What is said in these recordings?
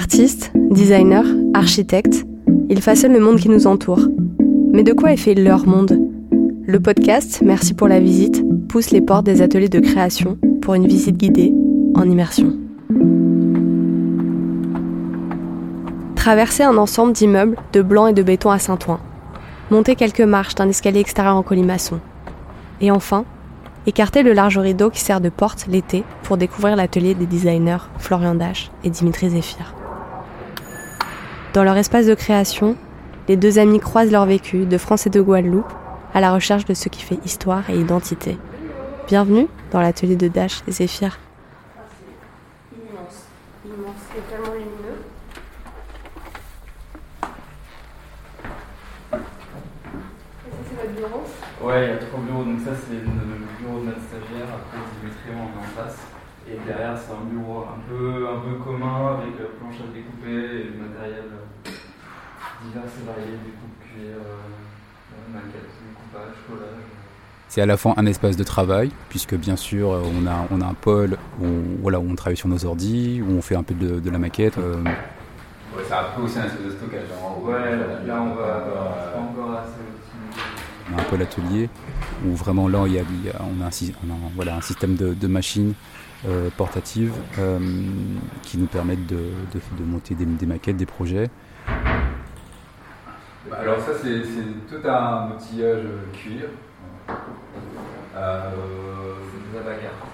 Artistes, designers, architectes, ils façonnent le monde qui nous entoure. Mais de quoi est fait leur monde? Le podcast Merci pour la visite pousse les portes des ateliers de création pour une visite guidée en immersion. Traverser un ensemble d'immeubles de blanc et de béton à Saint-Ouen. Monter quelques marches d'un escalier extérieur en colimaçon. Et enfin, écarter le large rideau qui sert de porte l'été pour découvrir l'atelier des designers Florian Dash et Dimitri Zéphir. Dans leur espace de création, les deux amis croisent leur vécu de France et de Guadeloupe à la recherche de ce qui fait histoire et identité. Bienvenue dans l'atelier de Dash et Zéphir. immense, immense et tellement lumineux. Et ça, c'est votre bureau? Ouais, il y a trois bureaux. Donc ça, c'est le bureau de notre stagiaire. Après, Dimitri, on est en face. Et derrière, c'est un bureau un peu, un peu commun avec euh, planche à découper et du matériel euh, divers et varié, découpe cuir, euh, maquette, découpage, collage. C'est à la fois un espace de travail, puisque bien sûr euh, on a, on a un pôle où, voilà, où on travaille sur nos ordis, où on fait un peu de, de la maquette. euh, Ouais, c'est un peu aussi un espèce de stockage. hein. Ouais, là, là, on va pas encore assez. On a un pôle atelier, où vraiment là il y a, il y a- on a un, on a voilà, un système de, de machines euh, portatives euh, qui nous permettent de, de- de monter des, des maquettes, des projets. Bah, alors ça, c'est c'est tout un outillage cuir. Euh, C'est de la bagarre.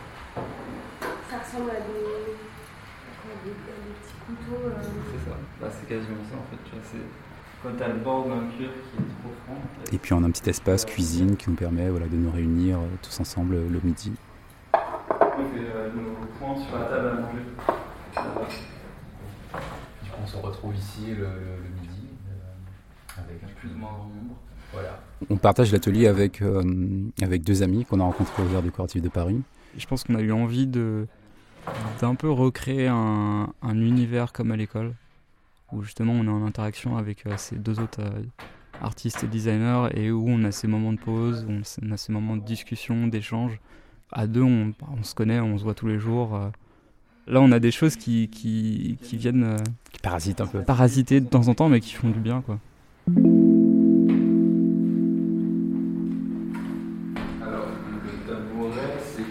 Ça ressemble à des, à des, à des petits couteaux. euh, C'est ça. Bah, c'est quasiment ça en fait. Tu vois, c'est quand t'as le bord d'un cuir qui est trop franc. Et puis on a un petit espace cuisine qui nous permet voilà, de nous réunir euh, tous ensemble euh, le midi. On fait euh, nos points sur la table à manger. Du coup, on se retrouve ici le, le- le midi euh, avec un Plus ou moins grand nombre. Voilà. On partage l'atelier avec, euh, avec deux amis qu'on a rencontrés au Verre décoratif de Paris. Je pense qu'on a eu envie de d'un peu recréer un, un univers comme à l'école, où justement on est en interaction avec euh, ces deux autres euh, artistes et designers, et où on a ces moments de pause, où on, a ces moments de discussion, d'échange. À deux, on, on se connaît, on se voit tous les jours. euh. Là, on a des choses qui, qui, qui viennent euh, Qui parasite un peu. parasiter de temps en temps, mais qui font du bien, quoi. Alors, le tabouret, c'est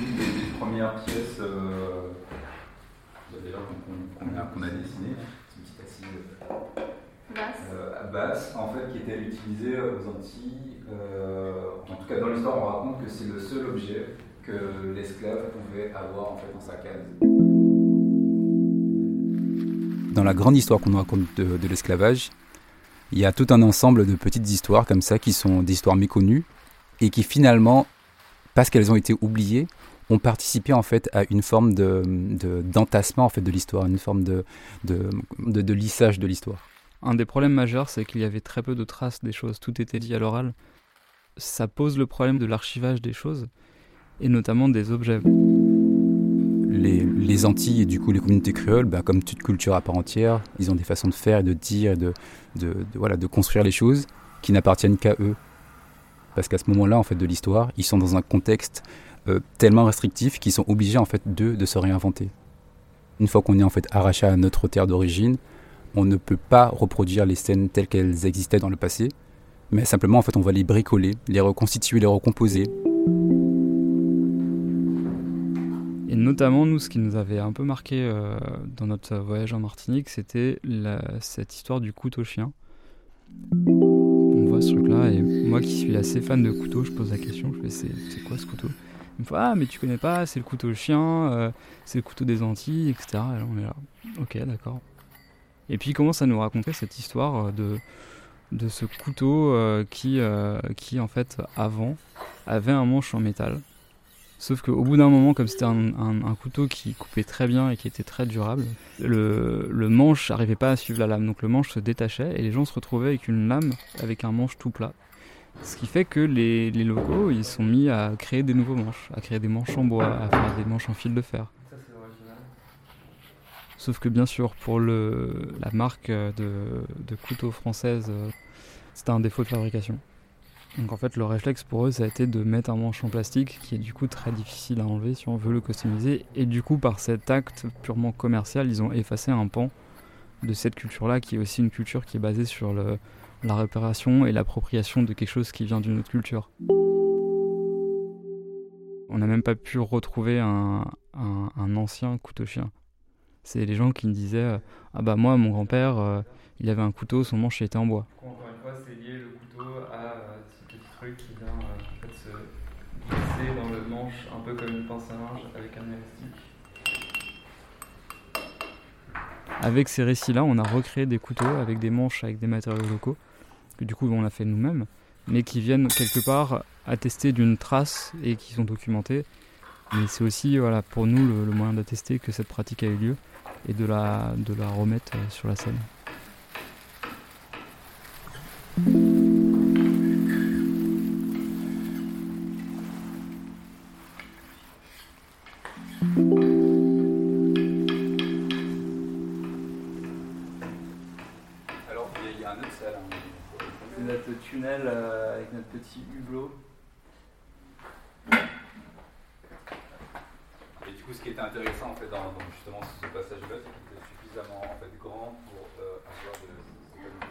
l'une des, des premières pièces euh, qu'on a, qu'on a dessinées. C'est une petite assise euh, à basse, en fait, qui était utilisée aux Antilles. Euh, en tout cas, dans l'histoire, on raconte que c'est le seul objet que l'esclave pouvait avoir en fait dans sa case. Dans la grande histoire qu'on nous raconte de, de l'esclavage, il y a tout un ensemble de petites histoires comme ça qui sont des histoires méconnues et qui finalement, parce qu'elles ont été oubliées, ont participé en fait à une forme de, de- d'entassement en fait de l'histoire, une forme de, de, de- de lissage de l'histoire. Un des problèmes majeurs, c'est qu'il y avait très peu de traces des choses, tout était dit à l'oral. Ça pose le problème de l'archivage des choses, et notamment des objets. Les, les Antilles et du coup les communautés créoles, bah, comme toute culture à part entière, ils ont des façons de faire et de dire et de, de, de- voilà, de construire les choses qui n'appartiennent qu'à eux. Parce qu'à ce moment-là en fait de l'histoire, ils sont dans un contexte euh, tellement restrictif qu'ils sont obligés en fait d'eux de se réinventer. Une fois qu'on est en fait arraché à notre terre d'origine, on ne peut pas reproduire les scènes telles qu'elles existaient dans le passé, mais simplement en fait on va les bricoler, les reconstituer, les recomposer, Et notamment, nous, ce qui nous avait un peu marqué euh, dans notre voyage en Martinique, c'était cette histoire du couteau chien. On voit ce truc-là, et moi qui suis assez fan de couteaux, je pose la question, je fais c'est quoi ce couteau? Il me fait ah mais tu connais pas, c'est le couteau chien, euh, c'est le couteau des Antilles, etc. Et on est là, ok d'accord. Et puis il commence à nous raconter cette histoire euh, de, ce couteau euh, qui, en fait avant avait un manche en métal. Sauf qu'au bout d'un moment, comme c'était un couteau qui coupait très bien et qui était très durable, le, le manche n'arrivait pas à suivre la lame. Donc le manche se détachait et les gens se retrouvaient avec une lame avec un manche tout plat. Ce qui fait que les, les locaux, ils sont mis à créer des nouveaux manches, à créer des manches en bois, à faire des manches en fil de fer. Sauf que bien sûr, pour le, la marque de, de couteaux française, c'était un défaut de fabrication. Donc en fait, le réflexe pour eux, ça a été de mettre un manche en plastique qui est du coup très difficile à enlever si on veut le customiser. Et du coup, par cet acte purement commercial, ils ont effacé un pan de cette culture-là, qui est aussi une culture qui est basée sur le, la réparation et l'appropriation de quelque chose qui vient d'une autre culture. On n'a même pas pu retrouver un, ancien couteau-chien. C'est les gens qui me disaient Ah bah moi, mon grand-père, euh, il avait un couteau, son manche était en bois. Encore une fois, c'est lié le couteau à euh, ce petit truc qui vient euh, en se glisser dans le manche, un peu comme une pince à linge avec un élastique. Avec ces récits-là, on a recréé des couteaux avec des manches avec des matériaux locaux, que du coup on l'a fait nous-mêmes, mais qui viennent quelque part attester d'une trace et qui sont documentés. Mais c'est aussi voilà, pour nous le, le moyen d'attester que cette pratique a eu lieu et de la, de la remettre euh, sur la scène. Petit hublot. Et du coup, ce qui était intéressant en fait, dans, dans justement ce passage-là, c'est qu'il était suffisamment en fait, grand pour euh, avoir de.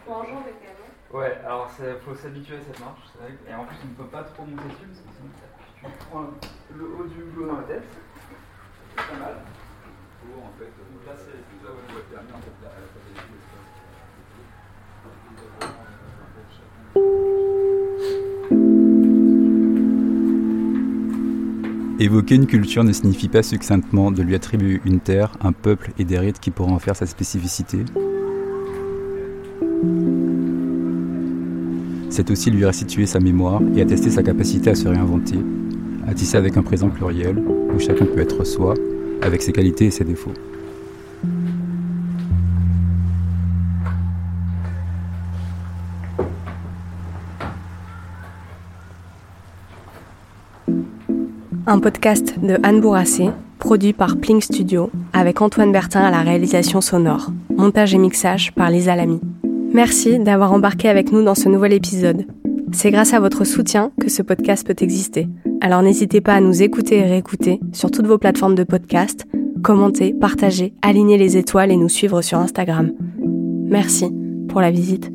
Faut enjamber quand même. Ouais, alors il faut s'habituer à cette marche, vrai, et en plus on ne peut pas trop monter dessus parce que sinon tu prends le haut du hublot dans la tête, c'est pas mal. Pour en fait, euh, là c'est nous avons permis en fait à la fois Évoquer une culture ne signifie pas succinctement de lui attribuer une terre, un peuple et des rites qui pourront en faire sa spécificité. C'est aussi lui restituer sa mémoire et attester sa capacité à se réinventer, à tisser avec un présent pluriel où chacun peut être soi, avec ses qualités et ses défauts. Un podcast de Anne Bourrassé, produit par Pling Studio, avec Antoine Bertin à la réalisation sonore. Montage et mixage par Lisa Lamy. Merci d'avoir embarqué avec nous dans ce nouvel épisode. C'est grâce à votre soutien que ce podcast peut exister. Alors n'hésitez pas à nous écouter et réécouter sur toutes vos plateformes de podcast, commenter, partager, aligner les étoiles et nous suivre sur Instagram. Merci pour la visite.